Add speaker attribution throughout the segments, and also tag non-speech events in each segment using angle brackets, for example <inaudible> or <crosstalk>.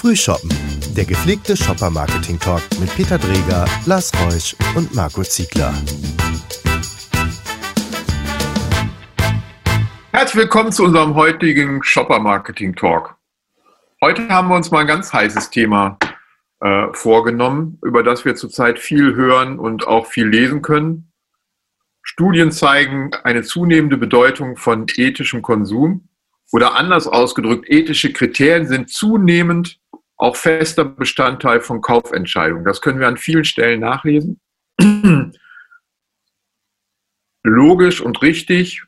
Speaker 1: Frühshoppen, der gepflegte Shopper-Marketing-Talk mit Peter Dreger, Lars Reusch und Marco Ziegler.
Speaker 2: Herzlich willkommen zu unserem heutigen Shopper-Marketing-Talk. Heute haben wir uns mal ein ganz heißes Thema äh, vorgenommen, über das wir zurzeit viel hören und auch viel lesen können. Studien zeigen eine zunehmende Bedeutung von ethischem Konsum oder anders ausgedrückt, ethische Kriterien sind zunehmend auch fester Bestandteil von Kaufentscheidungen. Das können wir an vielen Stellen nachlesen. <clears throat> Logisch und richtig,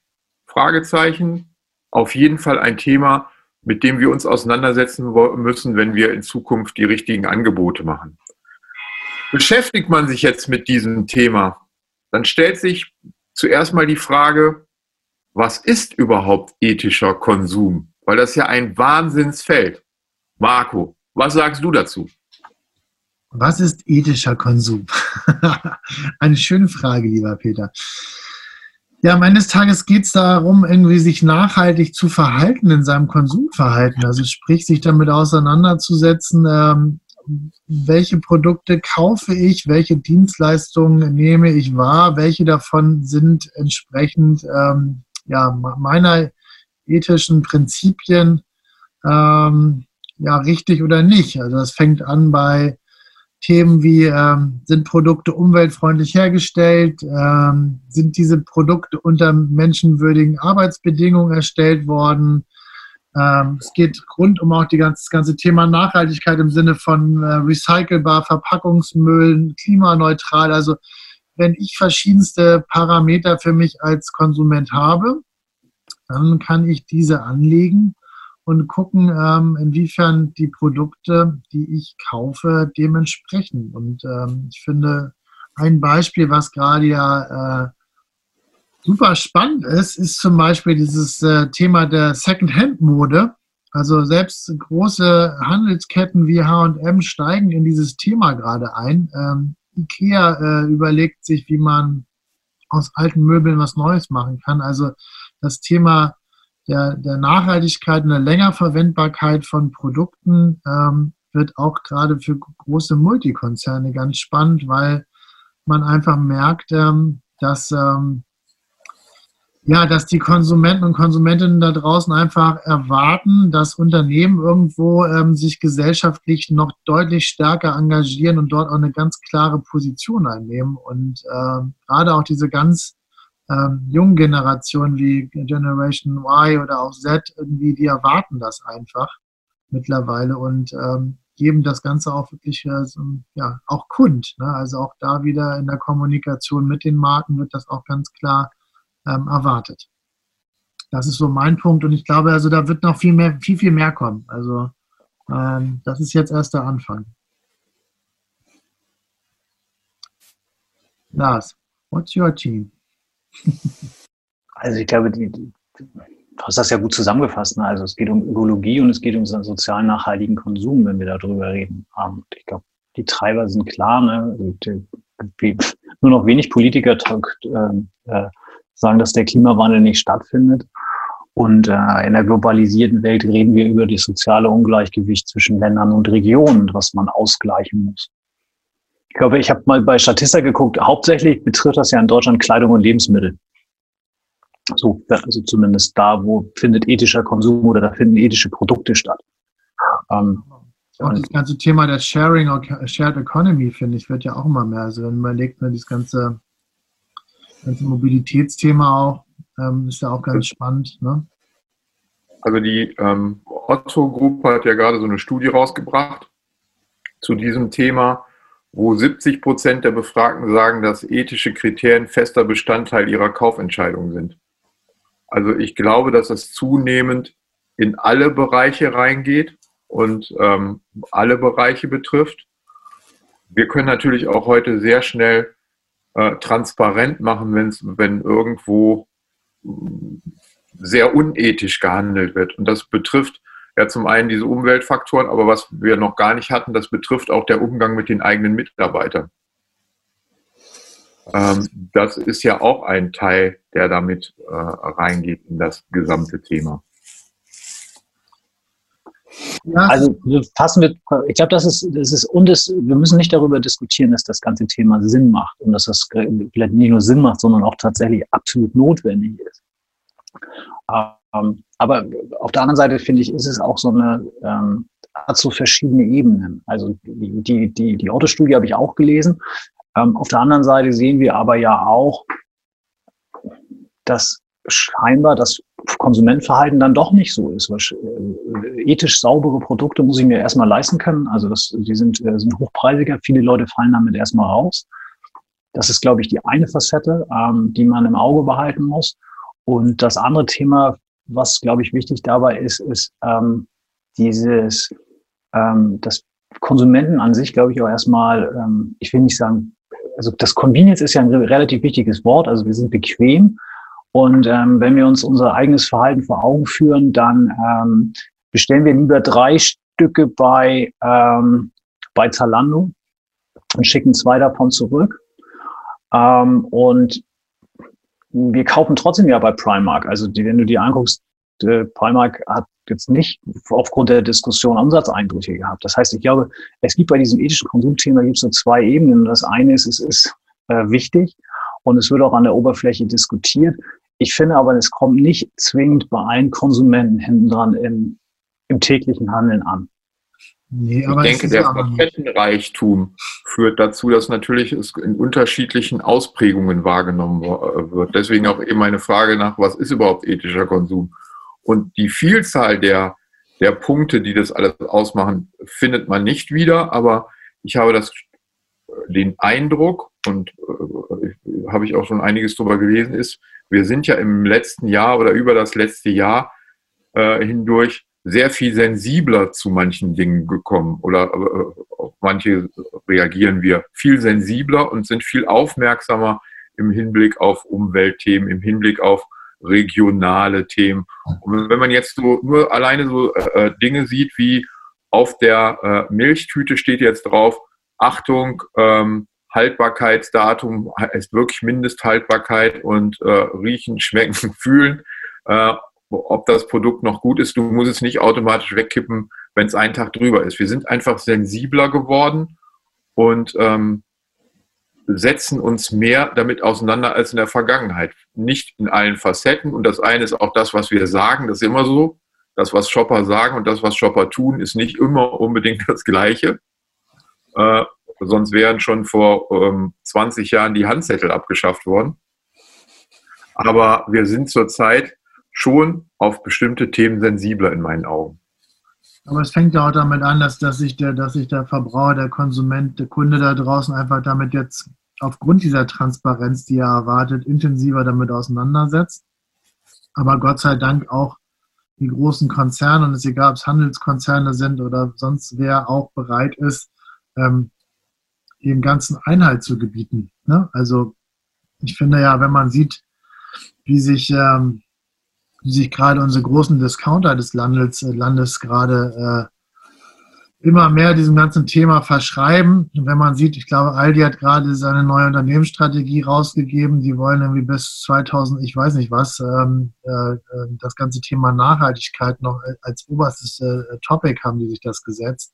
Speaker 2: Fragezeichen, auf jeden Fall ein Thema, mit dem wir uns auseinandersetzen müssen, wenn wir in Zukunft die richtigen Angebote machen. Beschäftigt man sich jetzt mit diesem Thema, dann stellt sich zuerst mal die Frage, was ist überhaupt ethischer Konsum? Weil das ja ein Wahnsinnsfeld. Marco, was sagst du dazu?
Speaker 3: Was ist ethischer Konsum? <laughs> Eine schöne Frage, lieber Peter. Ja, eines Tages geht es darum, irgendwie sich nachhaltig zu verhalten in seinem Konsumverhalten. Also sprich, sich damit auseinanderzusetzen, ähm, welche Produkte kaufe ich, welche Dienstleistungen nehme ich wahr, welche davon sind entsprechend ähm, ja, meiner ethischen Prinzipien ähm, ja, richtig oder nicht. Also das fängt an bei Themen wie, ähm, sind Produkte umweltfreundlich hergestellt? Ähm, sind diese Produkte unter menschenwürdigen Arbeitsbedingungen erstellt worden? Ähm, es geht rund um auch die ganze, das ganze Thema Nachhaltigkeit im Sinne von äh, recycelbar, Verpackungsmüll, klimaneutral. Also wenn ich verschiedenste Parameter für mich als Konsument habe, dann kann ich diese anlegen und gucken, ähm, inwiefern die Produkte, die ich kaufe, dementsprechend. Und ähm, ich finde, ein Beispiel, was gerade ja äh, super spannend ist, ist zum Beispiel dieses äh, Thema der Second-Hand-Mode. Also selbst große Handelsketten wie H&M steigen in dieses Thema gerade ein. Ähm, IKEA äh, überlegt sich, wie man aus alten Möbeln was Neues machen kann. Also das Thema der, der Nachhaltigkeit und der Längerverwendbarkeit von Produkten ähm, wird auch gerade für große Multikonzerne ganz spannend, weil man einfach merkt, ähm, dass ähm, ja, dass die Konsumenten und Konsumentinnen da draußen einfach erwarten, dass Unternehmen irgendwo ähm, sich gesellschaftlich noch deutlich stärker engagieren und dort auch eine ganz klare Position einnehmen. Und äh, gerade auch diese ganz ähm, jungen Generationen wie Generation Y oder auch Z irgendwie, die erwarten das einfach mittlerweile und ähm, geben das Ganze auch wirklich äh, so, ja, auch kund. Ne? Also auch da wieder in der Kommunikation mit den Marken wird das auch ganz klar ähm, erwartet. Das ist so mein Punkt und ich glaube, also da wird noch viel mehr, viel, viel mehr kommen. Also ähm, das ist jetzt erst der Anfang. Lars, what's your team?
Speaker 4: Also ich glaube, die, die, du hast das ja gut zusammengefasst. Ne? Also es geht um Ökologie und es geht um sozial nachhaltigen Konsum, wenn wir darüber reden. Und ich glaube, die Treiber sind klar. Ne? Also nur noch wenig Politiker ähm, äh, sagen, dass der Klimawandel nicht stattfindet. Und äh, in der globalisierten Welt reden wir über das soziale Ungleichgewicht zwischen Ländern und Regionen, was man ausgleichen muss. Ich glaube, ich habe mal bei Statista geguckt, hauptsächlich betrifft das ja in Deutschland Kleidung und Lebensmittel. So, also zumindest da, wo findet ethischer Konsum oder da finden ethische Produkte statt.
Speaker 3: Ähm, und das ganze Thema der Sharing, Shared Economy, finde ich, wird ja auch immer mehr. Also wenn man überlegt, man das ganze ganze Mobilitätsthema auch, ähm, ist ja auch ganz spannend. Ne?
Speaker 2: Also die ähm, Otto-Gruppe hat ja gerade so eine Studie rausgebracht zu diesem Thema, wo 70 Prozent der Befragten sagen, dass ethische Kriterien fester Bestandteil ihrer Kaufentscheidung sind. Also ich glaube, dass das zunehmend in alle Bereiche reingeht und ähm, alle Bereiche betrifft. Wir können natürlich auch heute sehr schnell äh, transparent machen, wenn's, wenn irgendwo sehr unethisch gehandelt wird. Und das betrifft ja zum einen diese Umweltfaktoren, aber was wir noch gar nicht hatten, das betrifft auch der Umgang mit den eigenen Mitarbeitern. Ähm, das ist ja auch ein Teil, der damit äh, reingeht in das gesamte Thema.
Speaker 4: Ja. Also fassen wir, ich glaube, das ist, das ist, und es, wir müssen nicht darüber diskutieren, dass das ganze Thema Sinn macht und dass das vielleicht nicht nur Sinn macht, sondern auch tatsächlich absolut notwendig ist. Ähm, aber auf der anderen Seite finde ich, ist es auch so eine, ähm, hat so verschiedene Ebenen. Also die, die, die, die Autostudie habe ich auch gelesen. Ähm, auf der anderen Seite sehen wir aber ja auch, dass scheinbar das Konsumentverhalten dann doch nicht so ist. Äh, ethisch saubere Produkte muss ich mir erstmal leisten können. Also das, die sind, äh, sind hochpreisiger. Viele Leute fallen damit erstmal raus. Das ist, glaube ich, die eine Facette, ähm, die man im Auge behalten muss. Und das andere Thema, was, glaube ich, wichtig dabei ist, ist ähm, dieses, ähm, dass Konsumenten an sich, glaube ich, auch erstmal, ähm, ich will nicht sagen, also das Convenience ist ja ein relativ wichtiges Wort, also wir sind bequem. Und ähm, wenn wir uns unser eigenes Verhalten vor Augen führen, dann ähm, bestellen wir lieber drei Stücke bei, ähm, bei Zalando und schicken zwei davon zurück. Ähm, und wir kaufen trotzdem ja bei Primark. Also die, wenn du die anguckst, äh, Primark hat jetzt nicht aufgrund der Diskussion Umsatzeinbrüche gehabt. Das heißt, ich glaube, es gibt bei diesem ethischen Konsumthema gibt es so zwei Ebenen. Das eine ist, es ist äh, wichtig und es wird auch an der Oberfläche diskutiert. Ich finde aber, es kommt nicht zwingend bei allen Konsumenten hinten dran im, im täglichen Handeln an.
Speaker 2: Nee, ich denke, der Facettenreichtum führt dazu, dass natürlich es in unterschiedlichen Ausprägungen wahrgenommen wird. Deswegen auch eben meine Frage nach, was ist überhaupt ethischer Konsum? Und die Vielzahl der, der Punkte, die das alles ausmachen, findet man nicht wieder. Aber ich habe das, den Eindruck, und äh, habe ich auch schon einiges darüber gelesen, ist, wir sind ja im letzten Jahr oder über das letzte Jahr äh, hindurch sehr viel sensibler zu manchen Dingen gekommen oder äh, auf manche reagieren wir viel sensibler und sind viel aufmerksamer im Hinblick auf Umweltthemen, im Hinblick auf regionale Themen. Und wenn man jetzt so nur alleine so äh, äh Dinge sieht wie auf der äh, Milchtüte steht jetzt drauf, Achtung, ähm, Haltbarkeitsdatum ist wirklich Mindesthaltbarkeit und äh, riechen, schmecken, <laughs> fühlen. Ob das Produkt noch gut ist. Du musst es nicht automatisch wegkippen, wenn es einen Tag drüber ist. Wir sind einfach sensibler geworden und ähm, setzen uns mehr damit auseinander als in der Vergangenheit. Nicht in allen Facetten. Und das eine ist auch das, was wir sagen. Das ist immer so. Das, was Shopper sagen und das, was Shopper tun, ist nicht immer unbedingt <laughs> das Gleiche. Äh, sonst wären schon vor ähm, 20 Jahren die Handzettel abgeschafft worden. Aber wir sind zurzeit schon auf bestimmte Themen sensibler in meinen Augen.
Speaker 3: Aber es fängt ja auch damit an, dass, dass, sich der, dass sich der Verbraucher, der Konsument, der Kunde da draußen einfach damit jetzt aufgrund dieser Transparenz, die er erwartet, intensiver damit auseinandersetzt. Aber Gott sei Dank auch die großen Konzerne, und es ist egal, ob es Handelskonzerne sind oder sonst wer auch bereit ist, ähm, dem ganzen Einhalt zu gebieten. Ne? Also ich finde ja, wenn man sieht, wie sich ähm, wie sich gerade unsere großen Discounter des Landes, äh, Landes gerade äh, immer mehr diesem ganzen Thema verschreiben. Und wenn man sieht, ich glaube, Aldi hat gerade seine neue Unternehmensstrategie rausgegeben. Die wollen irgendwie bis 2000, ich weiß nicht was, ähm, äh, äh, das ganze Thema Nachhaltigkeit noch als oberstes äh, Topic haben die sich das gesetzt.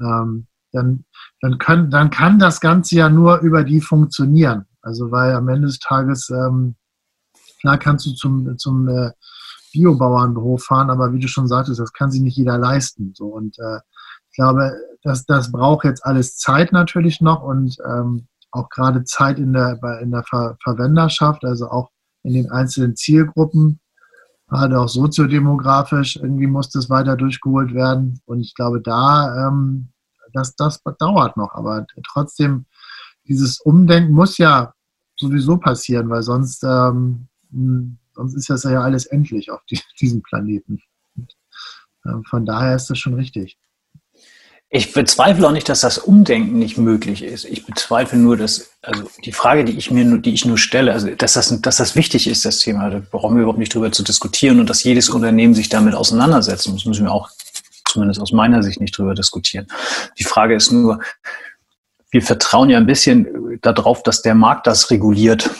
Speaker 3: Ähm, dann, dann, können, dann kann das Ganze ja nur über die funktionieren. Also weil am Ende des Tages, ähm, klar kannst du zum, zum äh, Biobauernhof fahren, aber wie du schon sagtest, das kann sich nicht jeder leisten. So und äh, ich glaube, das, das braucht jetzt alles Zeit natürlich noch und ähm, auch gerade Zeit in der, in der Ver Verwenderschaft, also auch in den einzelnen Zielgruppen, gerade auch soziodemografisch, irgendwie muss das weiter durchgeholt werden. Und ich glaube, da, ähm, das, das dauert noch. Aber trotzdem, dieses Umdenken muss ja sowieso passieren, weil sonst ähm, sonst ist das ja alles endlich auf die, <laughs> diesem Planeten. Und, äh, von daher ist das schon richtig.
Speaker 4: Ich bezweifle auch nicht, dass das Umdenken nicht möglich ist. Ich bezweifle nur, dass, also die Frage, die ich mir nur, die ich nur stelle, also dass das, dass das wichtig ist, das Thema, da brauchen wir überhaupt nicht drüber zu diskutieren und dass jedes Unternehmen sich damit auseinandersetzen muss, müssen wir auch zumindest aus meiner Sicht nicht drüber diskutieren. Die Frage ist nur, wir vertrauen ja ein bisschen darauf, dass der Markt das reguliert.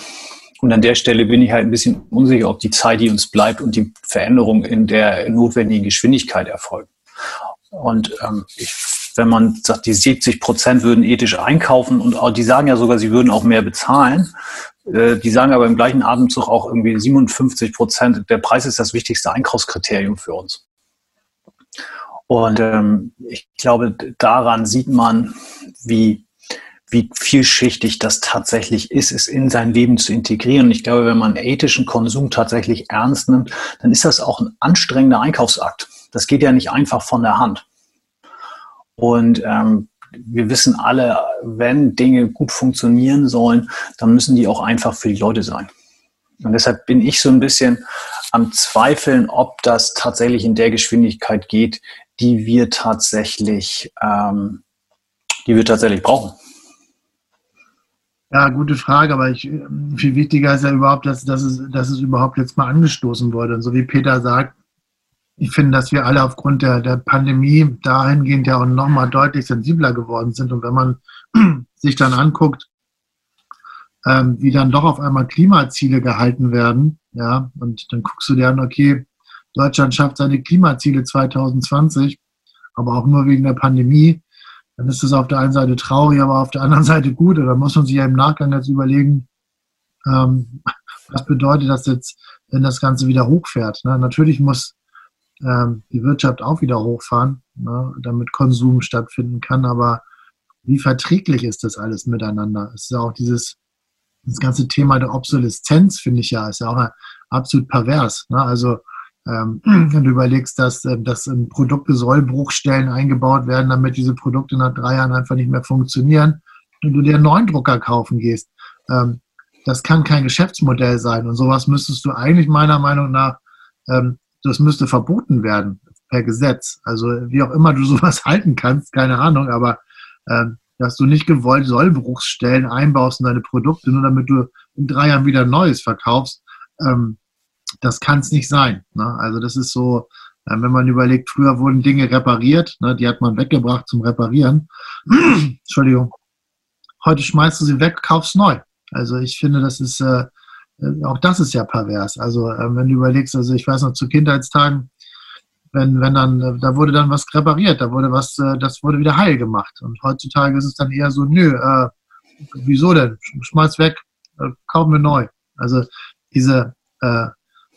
Speaker 4: Und an der Stelle bin ich halt ein bisschen unsicher, ob die Zeit, die uns bleibt und die Veränderung in der notwendigen Geschwindigkeit erfolgen. Und ähm, ich, wenn man sagt, die 70 Prozent würden ethisch einkaufen und auch, die sagen ja sogar, sie würden auch mehr bezahlen, äh, die sagen aber im gleichen Atemzug auch irgendwie 57 Prozent, der Preis ist das wichtigste Einkaufskriterium für uns. Und ähm, ich glaube, daran sieht man, wie, wie vielschichtig das tatsächlich ist, es in sein Leben zu integrieren. Und ich glaube, wenn man ethischen Konsum tatsächlich ernst nimmt, dann ist das auch ein anstrengender Einkaufsakt. Das geht ja nicht einfach von der Hand. Und ähm, wir wissen alle, wenn Dinge gut funktionieren sollen, dann müssen die auch einfach für die Leute sein. Und deshalb bin ich so ein bisschen am Zweifeln, ob das tatsächlich in der Geschwindigkeit geht, die wir tatsächlich, ähm, die wir tatsächlich brauchen.
Speaker 3: Ja, gute Frage, aber ich, viel wichtiger ist ja überhaupt, dass, dass, es, dass es überhaupt jetzt mal angestoßen wurde. Und so wie Peter sagt, ich finde, dass wir alle aufgrund der, der Pandemie dahingehend ja auch nochmal deutlich sensibler geworden sind. Und wenn man <clears throat> sich dann anguckt, ähm, wie dann doch auf einmal Klimaziele gehalten werden, ja, und dann guckst du dir an, okay, Deutschland schafft seine Klimaziele 2020, aber auch nur wegen der Pandemie, dann ist das auf der einen Seite traurig, aber auf der anderen Seite gut. Und da muss man sich ja im Nachgang jetzt überlegen, ähm, was bedeutet das jetzt, wenn das Ganze wieder hochfährt. Ne? Natürlich muss ähm, die Wirtschaft auch wieder hochfahren, ne? damit Konsum stattfinden kann, aber wie verträglich ist das alles miteinander? Es ist ja auch dieses das ganze Thema der Obsoleszenz, finde ich ja, ist ja auch absolut pervers. Ne? Also ähm, wenn du überlegst, dass, äh, dass in Produkte Sollbruchstellen eingebaut werden, damit diese Produkte nach drei Jahren einfach nicht mehr funktionieren, und du dir einen neuen Drucker kaufen gehst, ähm, das kann kein Geschäftsmodell sein. Und sowas müsstest du eigentlich meiner Meinung nach, ähm, das müsste verboten werden per Gesetz. Also wie auch immer du <laughs> sowas halten kannst, keine Ahnung, aber ähm, dass du nicht gewollt Sollbruchsstellen einbaust in deine Produkte, nur damit du in drei Jahren wieder Neues verkaufst, ähm, das kann es nicht sein. Ne? Also das ist so, äh, wenn man überlegt, früher wurden Dinge repariert, ne? die hat man weggebracht zum Reparieren. <clears throat> Entschuldigung. Heute schmeißt du sie weg, kaufst neu. Also ich finde, das ist, äh, äh, auch das ist ja pervers. Also äh, wenn du überlegst, also ich weiß noch zu Kindheitstagen, wenn, wenn dann, äh, da wurde dann was repariert, da wurde was, das wurde wieder heil gemacht. Und heutzutage ist es dann eher so, nö, äh, wieso denn? Schmeiß weg, äh, kaufen wir neu. Also diese äh,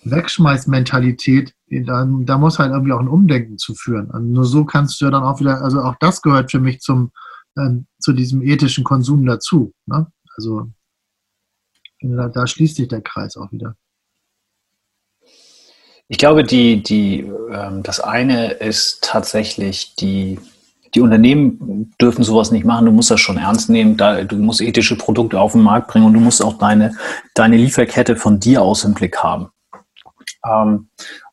Speaker 3: Wegschmeißmentalität, da, muss halt irgendwie auch ein Umdenken zu führen. Und nur so kannst du ja dann auch wieder, also auch das gehört für mich zum, äh, zu diesem ethischen Konsum dazu. Ne? Also da, da schließt sich der Kreis auch wieder.
Speaker 4: Ich glaube, die, die, ähm, das eine ist tatsächlich die, die Unternehmen dürfen sowas nicht machen. Du musst das schon ernst nehmen. Da, du musst ethische Produkte auf den Markt bringen und du musst auch deine, deine Lieferkette von dir aus im Blick haben. Ähm,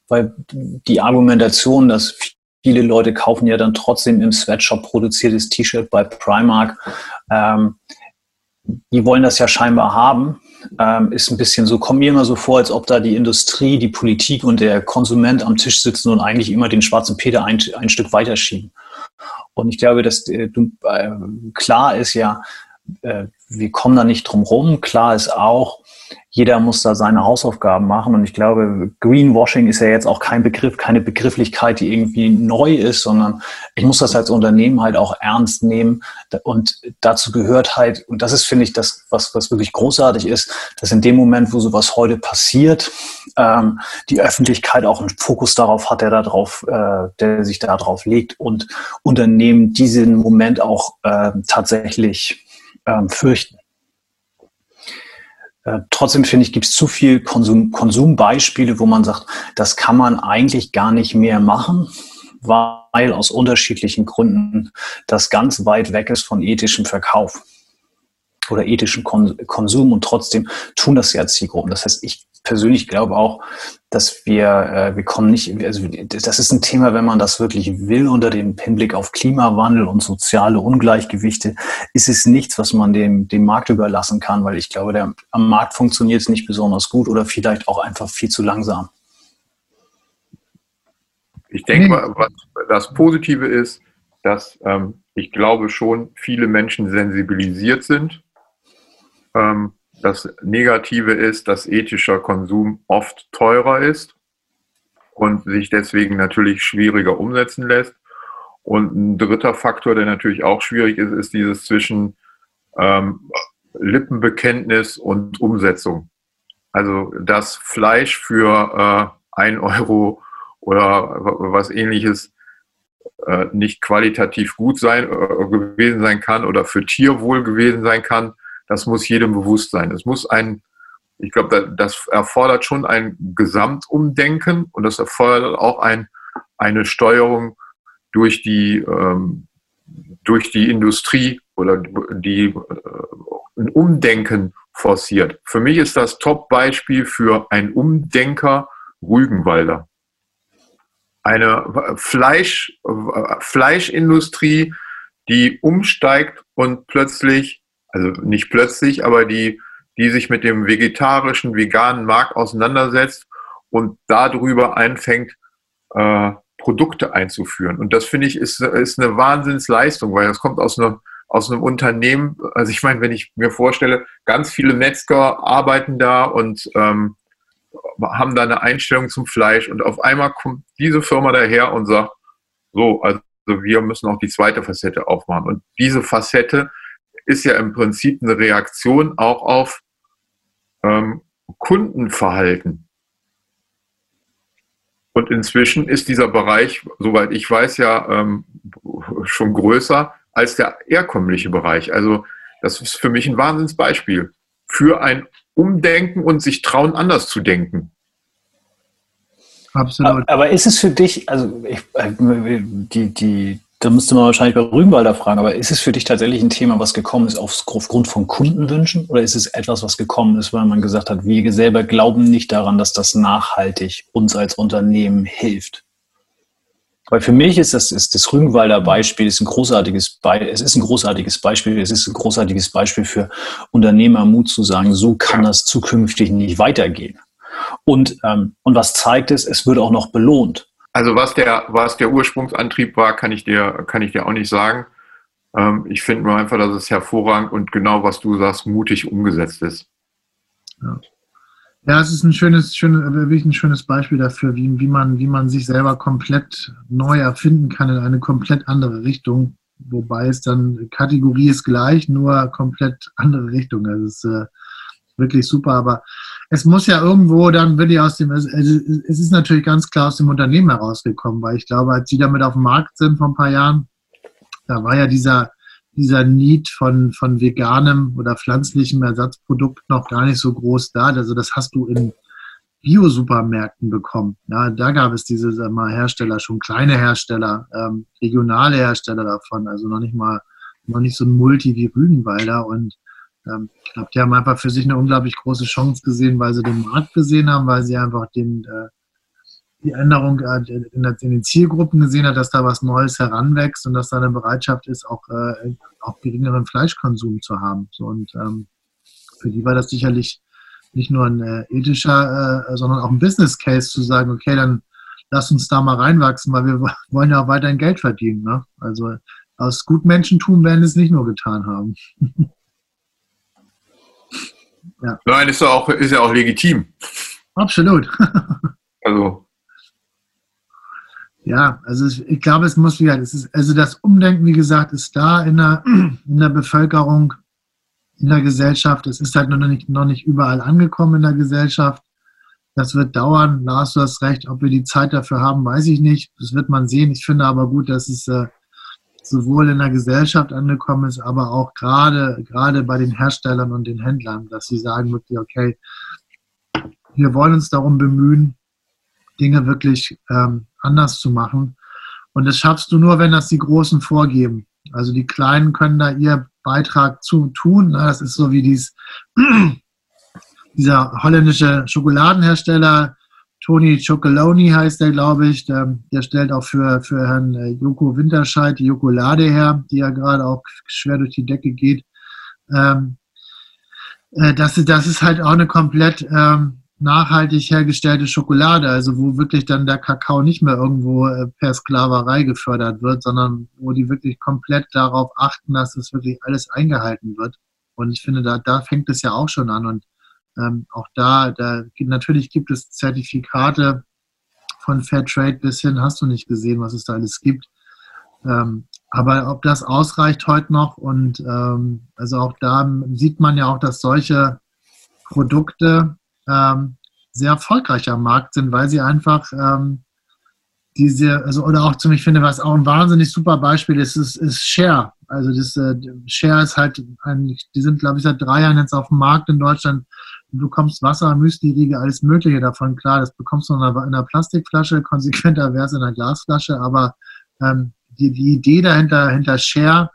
Speaker 4: weil die Argumentation, dass viele Leute kaufen ja dann trotzdem im Sweatshop produziertes T-Shirt bei Primark, ähm, die wollen das ja scheinbar haben, ähm, ist ein bisschen so, kommt mir immer so vor, als ob da die Industrie, die Politik und der Konsument am Tisch sitzen und eigentlich immer den schwarzen Peter ein, ein Stück weiterschieben. Und ich glaube, dass äh, äh, klar ist ja, äh, wir kommen da nicht drum rum. Klar ist auch, jeder muss da seine Hausaufgaben machen. Und ich glaube, Greenwashing ist ja jetzt auch kein Begriff, keine Begrifflichkeit, die irgendwie neu ist, sondern ich muss das als Unternehmen halt auch ernst nehmen. Und dazu gehört halt, und das ist, finde ich, das, was, was wirklich großartig ist, dass in dem Moment, wo sowas heute passiert, ähm, die Öffentlichkeit auch einen Fokus darauf hat, der darauf, äh, der sich darauf legt und Unternehmen diesen Moment auch äh, tatsächlich ähm, fürchten. Äh, trotzdem finde ich, gibt es zu viel Konsum, Konsumbeispiele, wo man sagt, das kann man eigentlich gar nicht mehr machen, weil aus unterschiedlichen Gründen das ganz weit weg ist von ethischem Verkauf oder ethischem Konsum und trotzdem tun das ja Zielgruppen. Das heißt, ich persönlich glaube auch, dass wir, äh, wir kommen nicht, also das ist ein Thema, wenn man das wirklich will, unter dem Hinblick auf Klimawandel und soziale Ungleichgewichte, ist es nichts, was man dem, dem Markt überlassen kann, weil ich glaube, der, am Markt funktioniert es nicht besonders gut oder vielleicht auch einfach viel zu langsam.
Speaker 2: Ich denke mal, was das Positive ist, dass ähm, ich glaube schon viele Menschen sensibilisiert sind. Ähm, das Negative ist, dass ethischer Konsum oft teurer ist und sich deswegen natürlich schwieriger umsetzen lässt. Und ein dritter Faktor, der natürlich auch schwierig ist, ist dieses zwischen ähm, Lippenbekenntnis und Umsetzung. Also das Fleisch für äh, ein Euro oder was ähnliches äh, nicht qualitativ gut sein äh, gewesen sein kann oder für Tierwohl gewesen sein kann, das muss jedem bewusst sein. Es muss ein, ich glaube, das erfordert schon ein Gesamtumdenken und das erfordert auch ein, eine Steuerung durch die, ähm, durch die Industrie oder die äh, ein Umdenken forciert. Für mich ist das Top-Beispiel für ein Umdenker Rügenwalder. Eine Fleisch, Fleischindustrie, die umsteigt und plötzlich, also nicht plötzlich, aber die, die sich mit dem vegetarischen, veganen Markt auseinandersetzt und darüber einfängt, äh, Produkte einzuführen. Und das finde ich ist, ist eine Wahnsinnsleistung, weil das kommt aus einem, aus einem Unternehmen. Also ich meine, wenn ich mir vorstelle, ganz viele Metzger arbeiten da und ähm, haben da eine Einstellung zum Fleisch und auf einmal kommt diese Firma daher und sagt, so, also wir müssen auch die zweite Facette aufmachen. Und diese Facette ist ja im Prinzip eine Reaktion auch auf ähm, Kundenverhalten. Und inzwischen ist dieser Bereich, soweit ich weiß, ja ähm, schon größer als der herkömmliche Bereich. Also das ist für mich ein Wahnsinnsbeispiel für ein Umdenken und sich trauen, anders zu denken.
Speaker 4: Absolut. Aber ist es für dich, also ich, äh, die, die, da müsste man wahrscheinlich bei Rügenwalder fragen, aber ist es für dich tatsächlich ein Thema, was gekommen ist aufgrund von Kundenwünschen oder ist es etwas, was gekommen ist, weil man gesagt hat, wir selber glauben nicht daran, dass das nachhaltig uns als Unternehmen hilft? Weil für mich ist das, ist das Rügenwalder Beispiel ist ein großartiges Beispiel, es ist ein großartiges Beispiel, es ist ein großartiges Beispiel für Unternehmermut zu sagen, so kann das zukünftig nicht weitergehen. Und, ähm, und was zeigt es, es wird auch noch belohnt.
Speaker 2: Also was der, was der Ursprungsantrieb war, kann ich dir, kann ich dir auch nicht sagen. Ähm, ich finde nur einfach, dass es hervorragend und genau, was du sagst, mutig umgesetzt ist.
Speaker 3: Ja. Ja, es ist ein schönes, schönes, wirklich ein schönes Beispiel dafür, wie, wie, man, wie man sich selber komplett neu erfinden kann in eine komplett andere Richtung. Wobei es dann, Kategorie ist gleich, nur komplett andere Richtung. Also es ist äh, wirklich super, aber es muss ja irgendwo dann wirklich aus dem, es, ist natürlich ganz klar aus dem Unternehmen herausgekommen, weil ich glaube, als Sie damit auf dem Markt sind vor ein paar Jahren, da war ja dieser, dieser Need von, von veganem oder pflanzlichem Ersatzprodukt noch gar nicht so groß da. Also das hast du in Bio-Supermärkten bekommen. Ja, da gab es diese mal, Hersteller, schon kleine Hersteller, ähm, regionale Hersteller davon, also noch nicht mal, noch nicht so ein Multi wie Rügenwalder und ähm, ich glaube, die haben einfach für sich eine unglaublich große Chance gesehen, weil sie den Markt gesehen haben, weil sie einfach den, äh, die Änderung äh, in, in, den Zielgruppen gesehen hat, dass da was Neues heranwächst und dass da eine Bereitschaft ist, auch, äh, auch geringeren Fleischkonsum zu haben. So, und ähm, für die war das sicherlich nicht nur ein äh, ethischer, äh, sondern auch ein Business Case zu sagen, okay, dann lass uns da mal reinwachsen, weil wir wollen ja auch weiterhin Geld verdienen. Ne? Also aus Gutmenschentum werden es nicht nur getan haben. <laughs>
Speaker 2: Ja. Nein, ist ja auch, ist ja auch legitim.
Speaker 3: Absolut. <laughs>
Speaker 2: also.
Speaker 3: Ja, also ich glaube, es muss wieder, es ist, also das Umdenken, wie gesagt, ist da in der, <clears throat> in der Bevölkerung, in der Gesellschaft. Es ist halt noch nicht, noch nicht überall angekommen in der Gesellschaft. Das wird dauern. Lars, du hast recht. Ob wir die Zeit dafür haben, weiß ich nicht. Das wird man sehen. Ich finde aber gut, dass es äh, sowohl in der Gesellschaft angekommen ist, aber auch gerade, gerade bei den Herstellern und den Händlern, dass sie sagen wirklich, okay, wir wollen uns darum bemühen, Dinge wirklich ähm, anders zu machen. Und das schaffst du nur, wenn das die Großen vorgeben. Also die Kleinen können da ihr Beitrag zu tun. Das ist so wie dies, <clears throat> dieser holländische Schokoladenhersteller Toni Chocoloni heißt der, glaube ich. Der, der, stellt auch für, für Herrn äh, Joko Winterscheid die Jokolade her, die ja gerade auch schwer durch die Decke geht. Ähm, äh, das, das ist halt auch eine komplett ähm, nachhaltig hergestellte Schokolade, also wo wirklich dann der Kakao nicht mehr irgendwo äh, per Sklaverei gefördert wird, sondern wo die wirklich komplett darauf achten, dass es wirklich alles eingehalten wird. Und ich finde, da, da fängt es ja auch schon an. Und ähm, auch da, da natürlich gibt es Zertifikate von Fair Trade bis hin, hast du nicht gesehen, was es da alles gibt. Ähm, aber ob das ausreicht heute noch und ähm, also auch da sieht man ja auch, dass solche Produkte ähm, sehr erfolgreich am Markt sind, weil sie einfach ähm, diese, also oder auch zum, ich finde, was auch ein wahnsinnig super Beispiel ist, ist, ist Share. Also das äh, Share ist halt, ein, die sind, glaube ich, seit drei Jahren jetzt auf dem Markt in Deutschland. Du bekommst Wasser, Müsli-Riegel, alles Mögliche davon. Klar, das bekommst du in einer, in einer Plastikflasche, <laughs> konsequenter wäre es in einer Glasflasche, aber ähm, die, die Idee dahinter, hinter Share,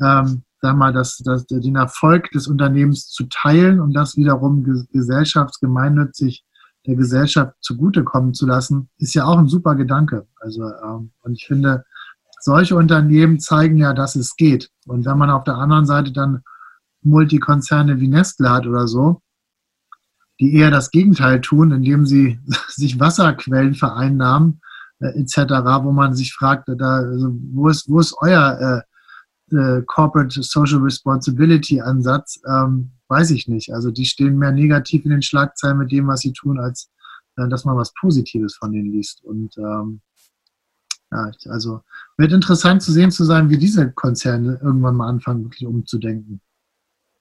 Speaker 3: ähm, sag mal, das, das, den Erfolg des Unternehmens zu teilen und das wiederum gesellschaftsgemeinnützig der Gesellschaft zugutekommen zu lassen, ist ja auch ein super Gedanke. Also, ähm, und ich finde, solche Unternehmen zeigen ja, dass es geht. Und wenn man auf der anderen Seite dann Multikonzerne wie Nestle hat oder so, die eher das Gegenteil tun, indem sie <laughs> sich Wasserquellen vereinnahmen, äh, etc., wo man sich fragt, da, also, wo, ist, wo ist euer äh, äh, Corporate Social Responsibility Ansatz? Ähm, weiß ich nicht. Also die stehen mehr negativ in den Schlagzeilen mit dem, was sie tun, als äh, dass man was Positives von denen liest. Und ähm, ja, also wird interessant zu sehen zu sein, wie diese Konzerne irgendwann mal anfangen, wirklich umzudenken.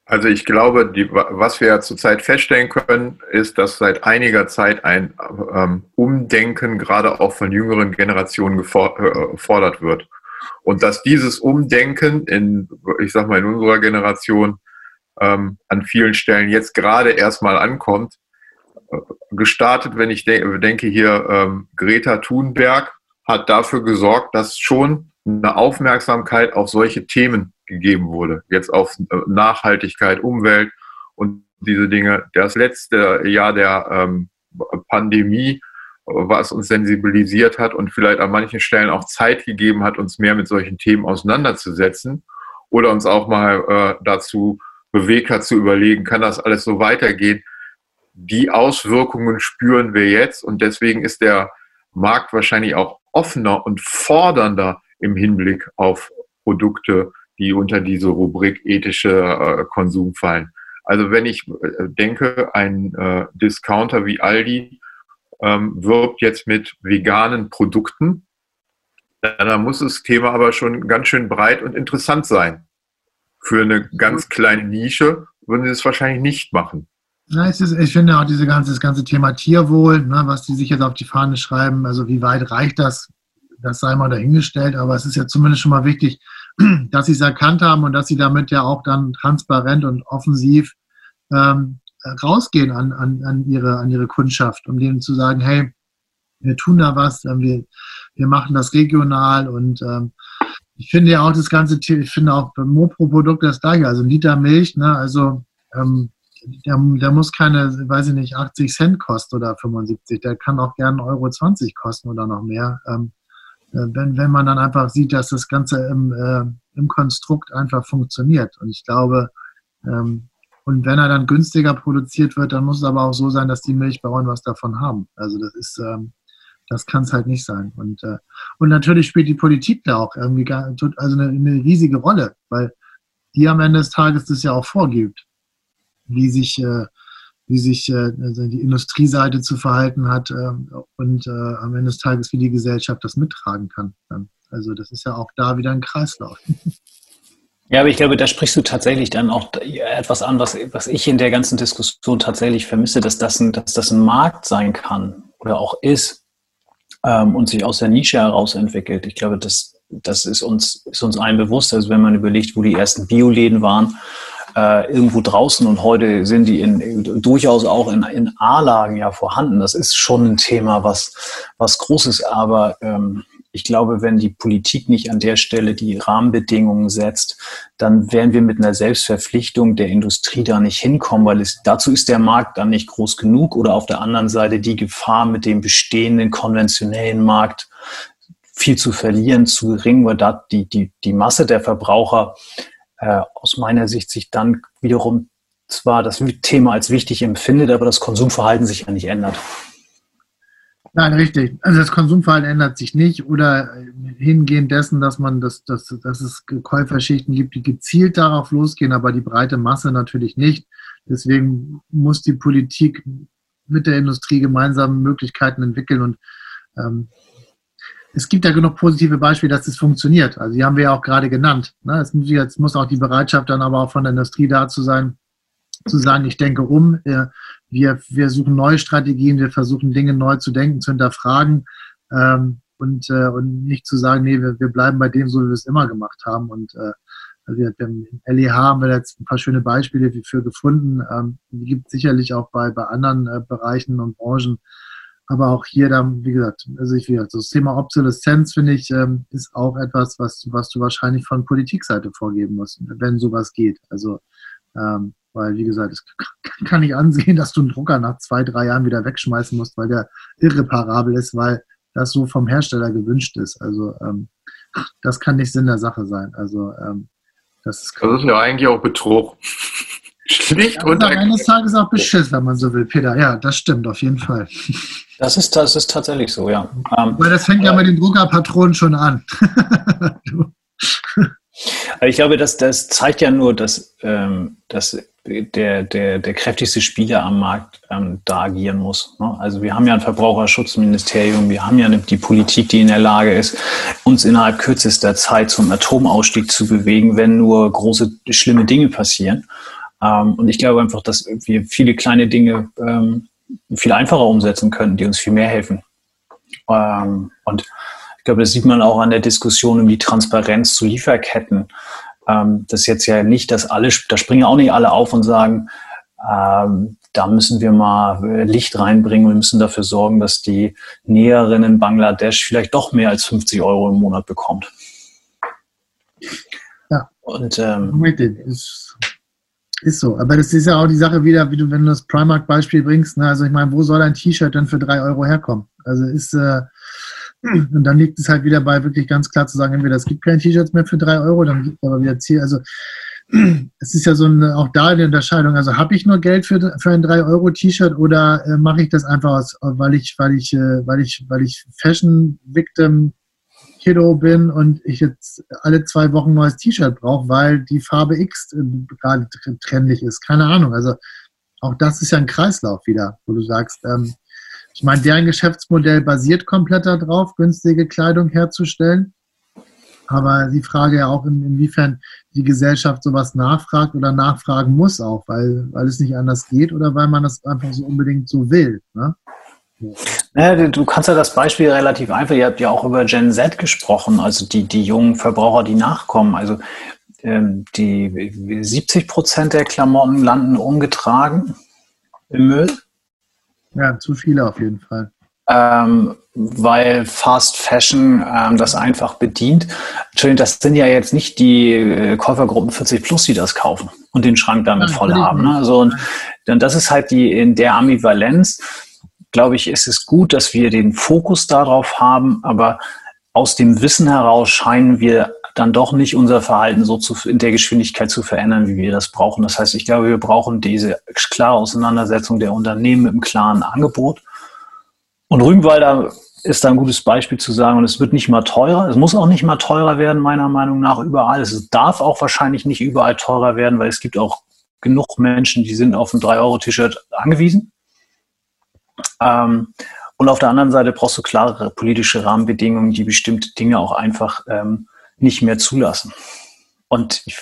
Speaker 2: Also ich glaube, die, was wir ja zurzeit feststellen können, ist, dass seit einiger Zeit ein ähm, Umdenken gerade auch von jüngeren Generationen äh, gefordert wird. Und dass dieses Umdenken in, ich sag mal, in unserer Generation ähm, an vielen Stellen jetzt gerade erstmal ankommt. Äh, gestartet, wenn ich de denke hier, ähm, Greta Thunberg hat dafür gesorgt, dass schon eine Aufmerksamkeit auf solche Themen gegeben wurde. Jetzt auf äh, Nachhaltigkeit, Umwelt und diese Dinge. Das letzte Jahr der ähm, Pandemie, was uns sensibilisiert hat und vielleicht an manchen Stellen auch Zeit gegeben hat, uns mehr mit solchen Themen auseinanderzusetzen oder uns auch mal äh, dazu bewegt hat zu überlegen, kann das alles so weitergehen? Die Auswirkungen spüren wir jetzt und deswegen ist der Markt wahrscheinlich auch offener und fordernder im Hinblick auf Produkte, die unter diese Rubrik ethische äh, Konsum fallen. Also wenn ich äh, denke, ein äh, Discounter wie Aldi ähm, wirbt jetzt mit veganen Produkten, dann muss das Thema aber schon ganz schön breit und interessant sein für eine ganz kleine Nische würden sie es wahrscheinlich nicht machen.
Speaker 3: Ja, ist, ich finde auch diese ganze, das ganze Thema Tierwohl, ne, was die sich jetzt auf die Fahne schreiben, also wie weit reicht das, das sei mal dahingestellt, aber es ist ja zumindest schon mal wichtig, <clears throat> dass sie es erkannt haben und dass sie damit ja auch dann transparent und offensiv ähm, rausgehen an, an, an, ihre, an ihre Kundschaft, um denen zu sagen, hey, wir tun da was, ähm, wir, wir machen das regional und ähm, ich finde ja auch das ganze, ich finde auch beim Mopro-Produkt das gleiche, also ein Liter Milch, ne, also ähm, der, der, muss keine, weiß ich nicht, 80 Cent kosten oder 75, der kann auch gerne 1,20 Euro kosten oder noch mehr. Ähm, äh, wenn, wenn man dann einfach sieht, dass das Ganze im, äh, im Konstrukt einfach funktioniert. Und ich glaube, ähm, und wenn er dann günstiger produziert wird, dann muss es aber auch so sein, dass die Milchbauern was davon haben. Also das ist, ähm, das kann es halt nicht sein. Und, äh, und natürlich spielt die Politik da auch irgendwie gar, also eine, eine, riesige Rolle, weil die am Ende des Tages das ja auch vorgibt, wie sich, äh, wie sich äh, also die Industrieseite zu verhalten hat äh, und äh, am Ende des Tages, wie die Gesellschaft das mittragen kann. Also das ist ja auch da wieder ein Kreislauf.
Speaker 4: Ja, aber ich glaube, da sprichst du tatsächlich dann auch etwas an, was, was ich in der ganzen Diskussion tatsächlich vermisse, dass das, ein, dass das ein Markt sein kann oder auch ist, ähm, und sich aus der Nische heraus entwickelt. Ich glaube, das, das ist uns, ist uns allen bewusst. Also wenn man überlegt, wo die ersten Bioläden waren, äh, irgendwo draußen und heute sind die in, durchaus auch in, in A-Lagen ja vorhanden. Das ist schon ein Thema, was, was groß ist, aber ähm, ich glaube, wenn die Politik nicht an der Stelle die Rahmenbedingungen setzt, dann werden wir mit einer Selbstverpflichtung der Industrie da nicht hinkommen, weil es, dazu ist der Markt dann nicht groß genug oder auf der anderen Seite die Gefahr mit dem bestehenden konventionellen Markt viel zu verlieren, zu gering, weil da die, die, die Masse der Verbraucher äh, aus meiner Sicht sich dann wiederum zwar das Thema als wichtig empfindet, aber das Konsumverhalten sich ja nicht ändert.
Speaker 3: Nein, richtig. Also das Konsumverhalten ändert sich nicht oder hingehend dessen, dass man das, dass, dass es Käuferschichten gibt, die gezielt darauf losgehen, aber die breite Masse natürlich nicht. Deswegen muss die Politik mit der Industrie gemeinsam Möglichkeiten entwickeln und ähm, es gibt ja genug positive Beispiele, dass es funktioniert. Also die haben wir ja auch gerade genannt. Ne? Es muss, jetzt muss auch die Bereitschaft dann aber auch von der Industrie da zu sein, zu sagen, ich denke um, wir, wir suchen neue Strategien, wir versuchen Dinge neu zu denken, zu hinterfragen ähm, und, äh, und nicht zu sagen, nee, wir, wir bleiben bei dem, so wie wir es immer gemacht haben. Und äh, also im LEH haben wir jetzt ein paar schöne Beispiele für gefunden. Ähm, die gibt es sicherlich auch bei, bei anderen äh, Bereichen und Branchen. Aber auch hier dann, wie gesagt, also ich, wie gesagt, das Thema Obsoleszenz, finde ich, ähm, ist auch etwas, was, was du wahrscheinlich von Politikseite vorgeben musst, wenn sowas geht. Also, ähm, weil, wie gesagt, es kann nicht ansehen, <laughs> dass du einen Drucker nach zwei, drei Jahren wieder wegschmeißen musst, weil der irreparabel ist, weil das so vom Hersteller gewünscht ist. Also, ähm, das kann nicht Sinn der Sache sein. Also, ähm,
Speaker 2: das ist, das ist ja eigentlich auch Betrug. <laughs>
Speaker 3: Schlicht ja, und. Eines Tages auch Beschiss, wenn man so will, Peter. Ja, das stimmt auf jeden Fall. <laughs>
Speaker 4: Das ist, das ist tatsächlich so, ja.
Speaker 3: Ähm, Weil das fängt ja mit den Druckerpatronen schon an. <laughs>
Speaker 4: ich glaube, das, das zeigt ja nur, dass, ähm, dass der, der, der kräftigste Spieler am Markt ähm, da agieren muss. Ne? Also wir haben ja ein Verbraucherschutzministerium, wir haben ja eine, die Politik, die in der Lage ist, uns innerhalb kürzester Zeit zum Atomausstieg zu bewegen, wenn nur große, schlimme Dinge passieren. Ähm, und ich glaube einfach, dass wir viele kleine Dinge ähm, viel einfacher umsetzen können, die uns viel mehr helfen. Ähm, und ich glaube, das sieht man auch an der Diskussion um die Transparenz zu Lieferketten. Ähm, das ist jetzt ja nicht, dass alle, da springen auch nicht alle auf und sagen, ähm, da müssen wir mal Licht reinbringen und müssen dafür sorgen, dass die Näherin in Bangladesch vielleicht doch mehr als 50 Euro im Monat bekommt.
Speaker 3: Ja. Und ähm, ist, so. Aber das ist ja auch die Sache wieder, wie du, wenn du das Primark-Beispiel bringst. Ne? Also ich meine, wo soll ein T-Shirt denn für drei Euro herkommen? Also ist äh, und dann liegt es halt wieder bei, wirklich ganz klar zu sagen, entweder es gibt keine T-Shirts mehr für drei Euro, dann gibt es aber wieder Ziel. Also <clears throat> es ist ja so eine, auch da eine Unterscheidung. Also habe ich nur Geld für, für ein 3-Euro-T-Shirt oder äh, mache ich das einfach, aus, weil ich, weil ich, äh, weil ich, weil ich Fashion Victim Kiddo bin und ich jetzt alle zwei Wochen ein neues T-Shirt brauche, weil die Farbe X äh, gerade trendig ist. Keine Ahnung. Also auch das ist ja ein Kreislauf wieder, wo du sagst, ähm, ich meine, deren Geschäftsmodell basiert komplett darauf, günstige Kleidung herzustellen. Aber die Frage ja auch, inwiefern die Gesellschaft sowas nachfragt oder nachfragen muss auch, weil, weil es nicht anders geht oder weil man das einfach so unbedingt so will. Ne?
Speaker 4: Naja, du kannst ja das Beispiel relativ einfach, ihr habt ja auch über Gen Z gesprochen, also die, die jungen Verbraucher, die nachkommen. Also ähm, die 70 Prozent der Klamotten landen ungetragen im Müll.
Speaker 3: Ja, zu viele auf jeden Fall.
Speaker 4: Ähm, weil Fast Fashion ähm, das einfach bedient. Entschuldigung, das sind ja jetzt nicht die äh, Käufergruppen 40 plus, die das kaufen und den Schrank damit voll haben. Ne? So, und, und das ist halt die in der Ambivalenz, glaube ich, ist es gut, dass wir den Fokus darauf haben, aber aus dem Wissen heraus scheinen wir dann doch nicht unser Verhalten so zu, in der Geschwindigkeit zu verändern, wie wir das brauchen. Das heißt, ich glaube, wir brauchen diese klare Auseinandersetzung der Unternehmen mit einem klaren Angebot. Und Rügenwalder ist da ein gutes Beispiel zu sagen, und es wird nicht mal teurer. Es muss auch nicht mal teurer werden, meiner Meinung nach, überall. Es darf auch wahrscheinlich nicht überall teurer werden, weil es gibt auch genug Menschen, die sind auf ein 3-Euro-T-Shirt angewiesen. Ähm, und auf der anderen Seite brauchst du klarere politische Rahmenbedingungen, die bestimmte Dinge auch einfach ähm, nicht mehr zulassen. Und ich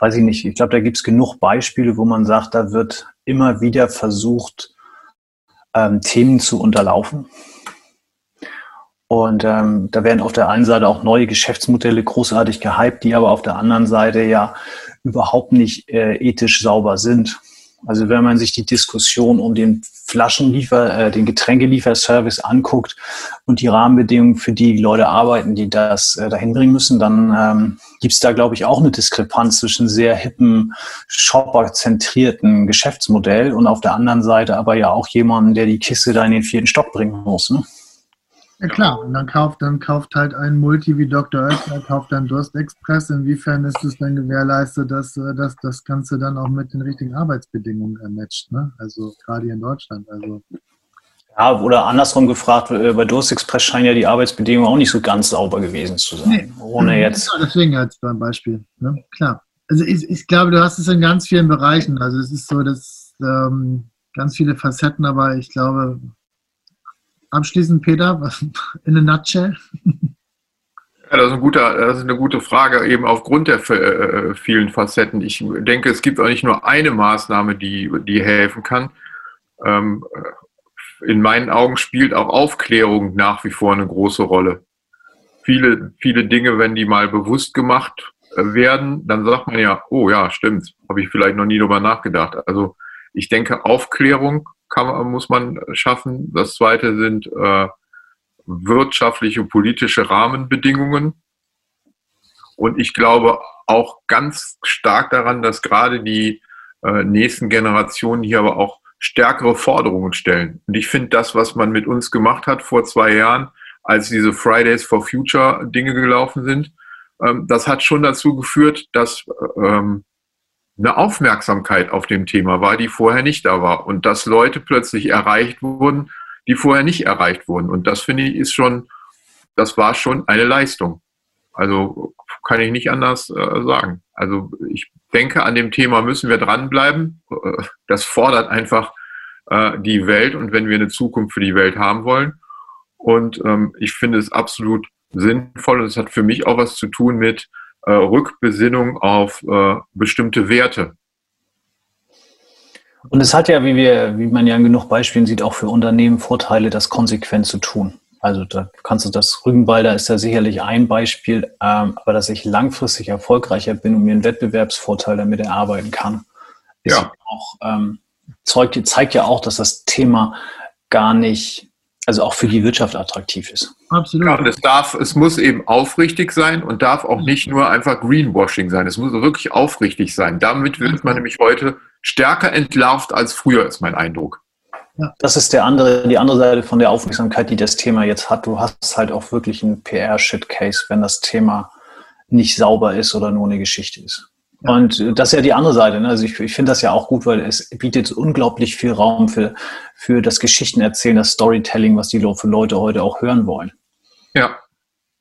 Speaker 4: weiß ich nicht, ich glaube, da gibt es genug Beispiele, wo man sagt, da wird immer wieder versucht, ähm, Themen zu unterlaufen. Und ähm, da werden auf der einen Seite auch neue Geschäftsmodelle großartig gehypt, die aber auf der anderen Seite ja überhaupt nicht äh, ethisch sauber sind. Also wenn man sich die Diskussion um den Flaschenliefer, äh, den Getränkelieferservice anguckt und die Rahmenbedingungen, für die die Leute arbeiten, die das äh, dahin bringen müssen, dann ähm, gibt es da, glaube ich, auch eine Diskrepanz zwischen sehr hippen, shopperzentrierten Geschäftsmodell und auf der anderen Seite aber ja auch jemanden, der die Kiste da in den vierten Stock bringen muss. Ne?
Speaker 3: Ja klar, und dann kauft, dann kauft halt ein Multi wie Dr. Oetker, <laughs> kauft dann Durstexpress. Inwiefern ist es dann gewährleistet, dass, äh, dass das Ganze dann auch mit den richtigen Arbeitsbedingungen matcht, ne? Also gerade hier in Deutschland. Also
Speaker 4: ja, oder andersrum gefragt, äh, bei Durstexpress scheinen ja die Arbeitsbedingungen auch nicht so ganz sauber gewesen zu sein. Nee. Ohne jetzt.
Speaker 3: Ja, deswegen als beim Beispiel, ne? Klar. Also ich, ich glaube, du hast es in ganz vielen Bereichen. Also es ist so, dass ähm, ganz viele Facetten, aber ich glaube, abschließend, Peter, <laughs> in a nutshell?
Speaker 2: Ja, das ist, ein guter, das ist eine gute Frage, eben aufgrund der äh, vielen Facetten. Ich denke, es gibt auch nicht nur eine Maßnahme, die, die helfen kann. Ähm, in meinen Augen spielt auch Aufklärung nach wie vor eine große Rolle. Viele, viele Dinge, wenn die mal bewusst gemacht äh, werden, dann sagt man ja, oh ja, stimmt, habe ich vielleicht noch nie darüber nachgedacht. Also ich denke, Aufklärung kann, muss man schaffen. Das zweite sind äh, wirtschaftliche, politische Rahmenbedingungen. Und ich glaube auch ganz stark daran, dass gerade die äh, nächsten Generationen hier aber auch stärkere Forderungen stellen. Und ich finde das, was man mit uns gemacht hat vor zwei Jahren, als diese Fridays for Future Dinge gelaufen sind, ähm, das hat schon dazu geführt, dass ähm, eine Aufmerksamkeit auf dem Thema war, die vorher nicht da war. Und dass Leute plötzlich erreicht wurden, die vorher nicht erreicht wurden. Und das finde ich ist schon, das war schon eine Leistung. Also kann ich nicht anders äh, sagen. Also ich denke, an dem Thema müssen wir dranbleiben. Äh, das fordert einfach äh, die Welt und wenn wir eine Zukunft für die Welt haben wollen. Und ähm, ich finde es absolut sinnvoll und es hat für mich auch was zu tun mit äh, Rückbesinnung auf äh, bestimmte Werte.
Speaker 4: Und es hat ja, wie wir, wie man ja in genug Beispielen sieht, auch für Unternehmen Vorteile, das konsequent zu tun. Also da kannst du das Rügenwalder ist ja sicherlich ein Beispiel, ähm, aber dass ich langfristig erfolgreicher bin und mir einen Wettbewerbsvorteil damit erarbeiten kann, ist ja. auch ähm, zeigt, zeigt ja auch, dass das Thema gar nicht, also auch für die Wirtschaft attraktiv ist.
Speaker 2: Absolut. Ja, und es darf, es muss eben aufrichtig sein und darf auch nicht nur einfach Greenwashing sein. Es muss wirklich aufrichtig sein. Damit wird man nämlich heute stärker entlarvt als früher, ist mein Eindruck.
Speaker 4: Ja. Das ist der andere, die andere Seite von der Aufmerksamkeit, die das Thema jetzt hat. Du hast halt auch wirklich einen PR-Shit-Case, wenn das Thema nicht sauber ist oder nur eine Geschichte ist. Und das ist ja die andere Seite. Ne? Also ich, ich finde das ja auch gut, weil es bietet unglaublich viel Raum für, für das Geschichtenerzählen, das Storytelling, was die Leute heute auch hören wollen.
Speaker 2: Ja,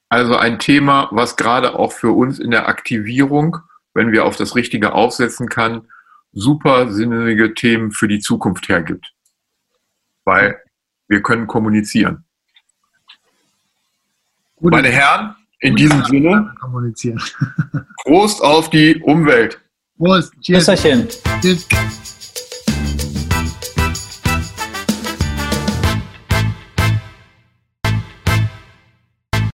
Speaker 2: also ein Thema, was gerade auch für uns in der Aktivierung, wenn wir auf das Richtige aufsetzen kann, super sinnige Themen für die Zukunft hergibt weil wir können kommunizieren. Gute Meine Herren, in diesem Sinne, <laughs> Prost auf die Umwelt.
Speaker 4: Prost. Tschüss. Tschüss.